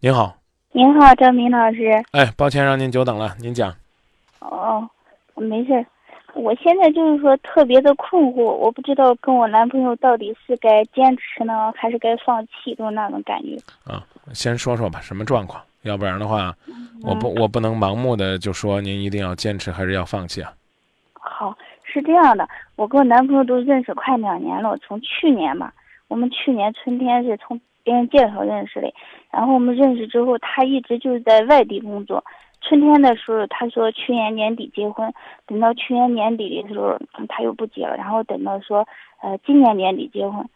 您好，您好，张明老师。哎，抱歉让您久等了，您讲。哦，没事。我现在就是说特别的困惑，我不知道跟我男朋友到底是该坚持呢，还是该放弃，就是那种感觉。啊，先说说吧，什么状况？要不然的话，我不我不能盲目的就说您一定要坚持还是要放弃啊。好，是这样的，我跟我男朋友都认识快两年了，从去年吧，我们去年春天是从。别人介绍认识的，然后我们认识之后，他一直就是在外地工作。春天的时候，他说去年年底结婚，等到去年年底的时候，他又不结了。然后等到说，呃，今年年底结婚，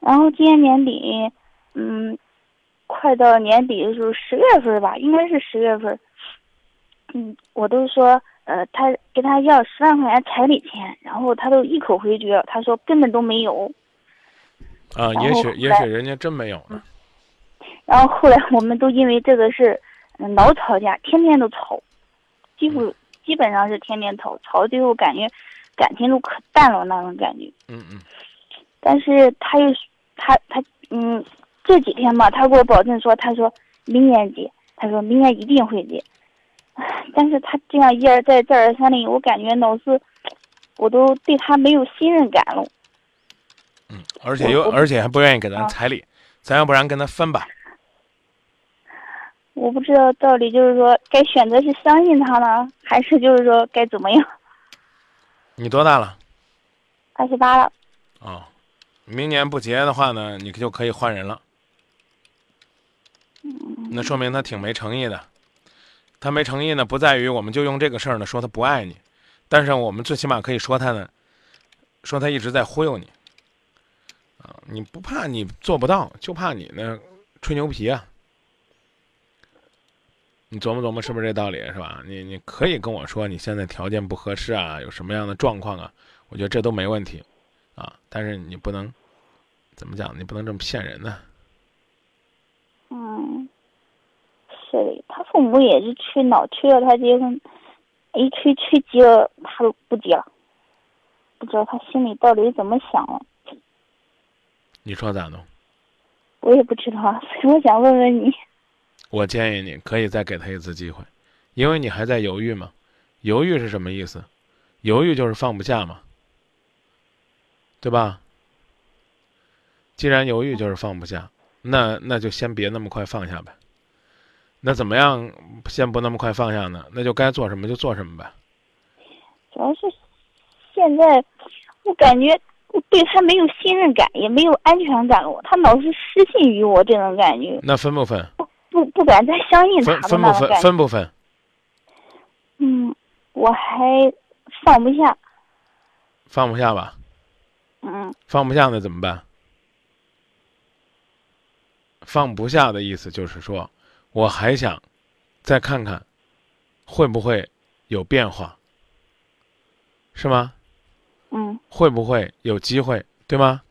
然后今年年底，嗯，快到年底的时候，十月份吧，应该是十月份，嗯，我都说，呃，他给他要十万块钱彩礼钱，然后他都一口回绝，他说根本都没有。啊，也许也许人家真没有呢。然后后来我们都因为这个事，嗯，老吵架，天天都吵，几乎基本上是天天吵，吵到最后感觉感情都可淡了那种感觉。嗯嗯。但是他又他他嗯，这几天吧，他给我保证说，他说明年结，他说明年一定会结。但是他这样一而再再而三的，我感觉老是我都对他没有信任感了。嗯，而且又而且还不愿意给咱彩礼，咱要不然跟他分吧。我不知道到底就是说该选择是相信他呢，还是就是说该怎么样？你多大了？二十八了。哦，明年不结的话呢，你就可以换人了。那说明他挺没诚意的。他没诚意呢，不在于我们就用这个事儿呢说他不爱你，但是我们最起码可以说他呢，说他一直在忽悠你。啊，你不怕你做不到，就怕你那吹牛皮啊！你琢磨琢磨，是不是这道理是吧？你你可以跟我说你现在条件不合适啊，有什么样的状况啊？我觉得这都没问题，啊，但是你不能怎么讲？你不能这么骗人呢。嗯，是的，他父母也是催老催着他结婚，一催催急了，他都不结了，不知道他心里到底怎么想了。你说咋弄？我也不知道，所以我想问问你。我建议你可以再给他一次机会，因为你还在犹豫嘛。犹豫是什么意思？犹豫就是放不下嘛，对吧？既然犹豫就是放不下，那那就先别那么快放下呗。那怎么样先不那么快放下呢？那就该做什么就做什么呗。主要是现在我感觉。我对他没有信任感，也没有安全感了。他老是失信于我，这种感觉。那分不分？不不不敢再相信他了。分不分？分不分？嗯，我还放不下。放不下吧。嗯。放不下那怎么办？放不下的意思就是说，我还想再看看，会不会有变化？是吗？嗯，会不会有机会，对吗？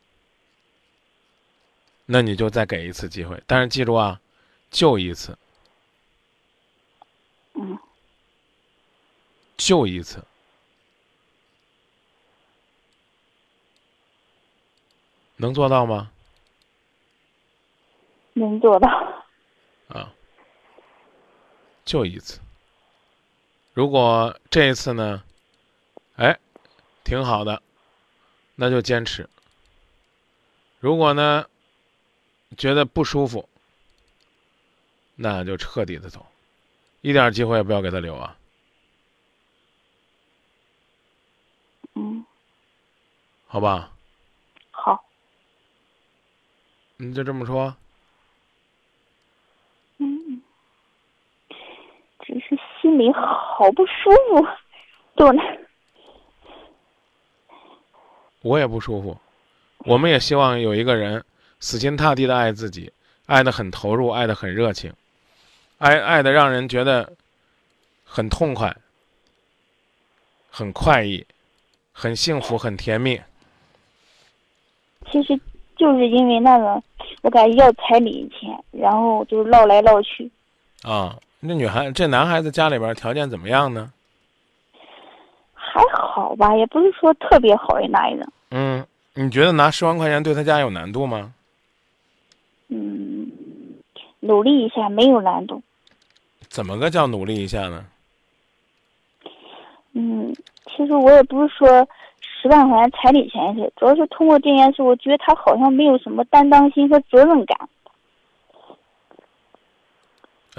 那你就再给一次机会，但是记住啊，就一次。嗯，就一次，能做到吗？能做到。啊，就一次。如果这一次呢？哎。挺好的，那就坚持。如果呢，觉得不舒服，那就彻底的走，一点机会也不要给他留啊。嗯，好吧。好。你就这么说。嗯，只是心里好不舒服，都那。我也不舒服，我们也希望有一个人死心塌地的爱自己，爱的很投入，爱的很热情，爱爱的让人觉得很痛快、很快意、很幸福、很甜蜜。其实就是因为那个，我感觉要彩礼钱，然后就是唠来唠去。啊，那女孩这男孩子家里边条件怎么样呢？还好吧，也不是说特别好的那一种。嗯，你觉得拿十万块钱对他家有难度吗？嗯，努力一下没有难度。怎么个叫努力一下呢？嗯，其实我也不是说十万块钱彩礼钱事，主要是通过这件事，我觉得他好像没有什么担当心和责任感。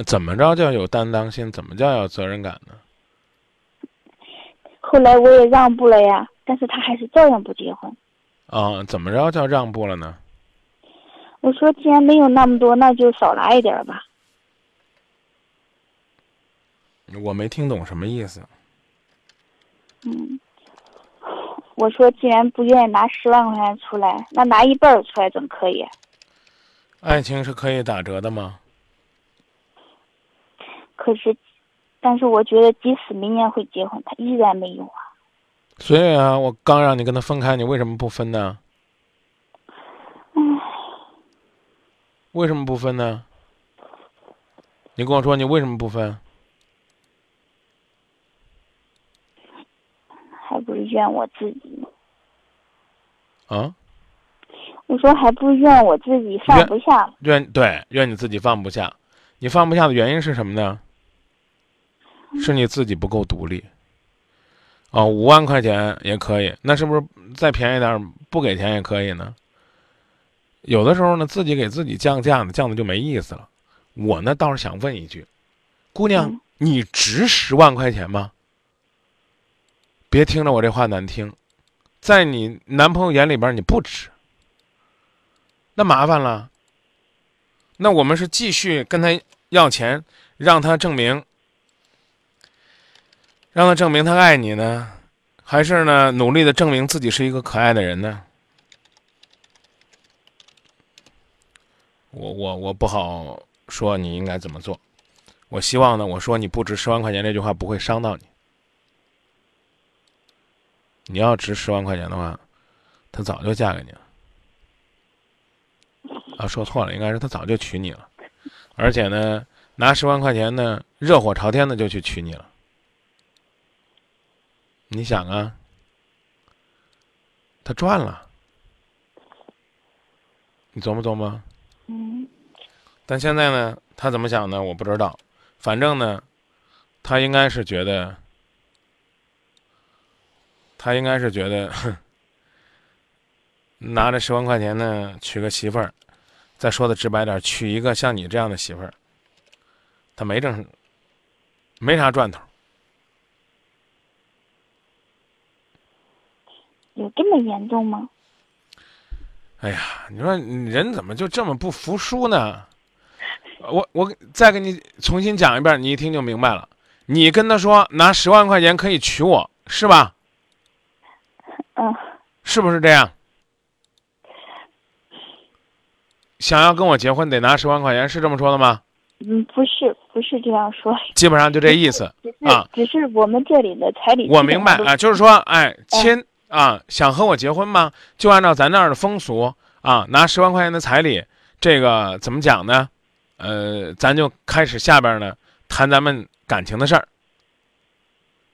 怎么着叫有担当心？怎么叫有责任感呢？后来我也让步了呀，但是他还是照样不结婚。啊，怎么着叫让步了呢？我说，既然没有那么多，那就少拿一点吧。我没听懂什么意思。嗯，我说，既然不愿意拿十万块钱出来，那拿一半出来总可以。爱情是可以打折的吗？可是，但是我觉得，即使明年会结婚，他依然没有啊。所以啊，我刚让你跟他分开，你为什么不分呢？唉，为什么不分呢？你跟我说，你为什么不分？还不是怨我自己。啊？我说，还不是怨我自己放不下。怨对，怨你自己放不下。你放不下的原因是什么呢？是你自己不够独立。哦，五万块钱也可以，那是不是再便宜点不给钱也可以呢？有的时候呢，自己给自己降价呢，降的就没意思了。我呢倒是想问一句，姑娘，你值十万块钱吗？别听着我这话难听，在你男朋友眼里边你不值，那麻烦了。那我们是继续跟他要钱，让他证明。让他证明他爱你呢，还是呢努力的证明自己是一个可爱的人呢？我我我不好说你应该怎么做。我希望呢，我说你不值十万块钱这句话不会伤到你。你要值十万块钱的话，他早就嫁给你了。啊，说错了，应该是他早就娶你了，而且呢，拿十万块钱呢，热火朝天的就去娶你了。你想啊，他赚了，你琢磨琢磨。嗯。但现在呢，他怎么想呢？我不知道。反正呢，他应该是觉得，他应该是觉得，拿着十万块钱呢，娶个媳妇儿，再说的直白点，娶一个像你这样的媳妇儿，他没挣，没啥赚头。有这么严重吗？哎呀，你说人怎么就这么不服输呢？我我再给你重新讲一遍，你一听就明白了。你跟他说拿十万块钱可以娶我，是吧？嗯。是不是这样？想要跟我结婚得拿十万块钱，是这么说的吗？嗯，不是，不是这样说。基本上就这意思啊。只是我们这里的彩礼。我明白啊，就是说，哎，亲。啊，想和我结婚吗？就按照咱那儿的风俗啊，拿十万块钱的彩礼，这个怎么讲呢？呃，咱就开始下边呢谈咱们感情的事儿，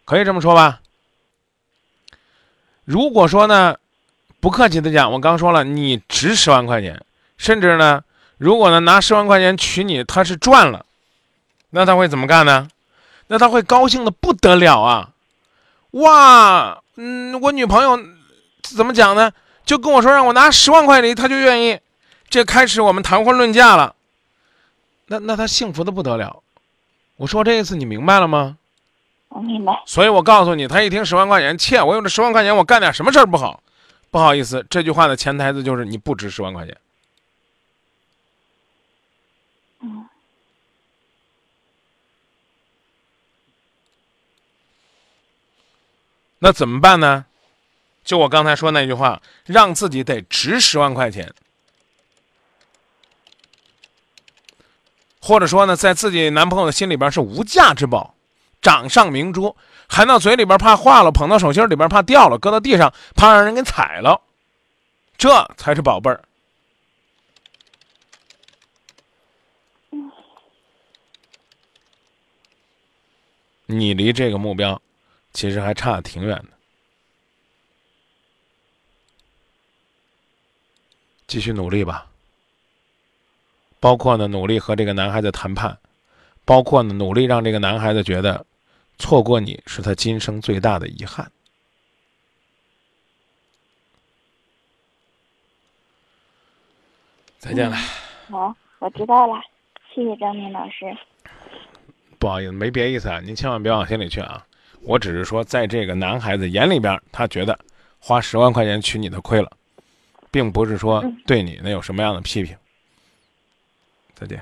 可以这么说吧？如果说呢，不客气的讲，我刚说了，你值十万块钱，甚至呢，如果呢拿十万块钱娶你，他是赚了，那他会怎么干呢？那他会高兴的不得了啊！哇！嗯，我女朋友怎么讲呢？就跟我说让我拿十万块礼，她就愿意。这开始我们谈婚论嫁了。那那她幸福的不得了。我说这一次你明白了吗？我明白。所以我告诉你，他一听十万块钱，切！我有这十万块钱，我干点什么事儿不好？不好意思，这句话的潜台词就是你不值十万块钱。嗯。那怎么办呢？就我刚才说那句话，让自己得值十万块钱，或者说呢，在自己男朋友的心里边是无价之宝，掌上明珠，含到嘴里边怕化了，捧到手心里边怕掉了，搁到地上怕让人给踩了，这才是宝贝儿。你离这个目标。其实还差挺远的，继续努力吧。包括呢努力和这个男孩子谈判，包括呢努力让这个男孩子觉得错过你是他今生最大的遗憾。再见了。好，我知道了，谢谢张明老师。不好意思，没别意思啊，您千万别往心里去啊。我只是说，在这个男孩子眼里边，他觉得花十万块钱娶你的亏了，并不是说对你那有什么样的批评。再见。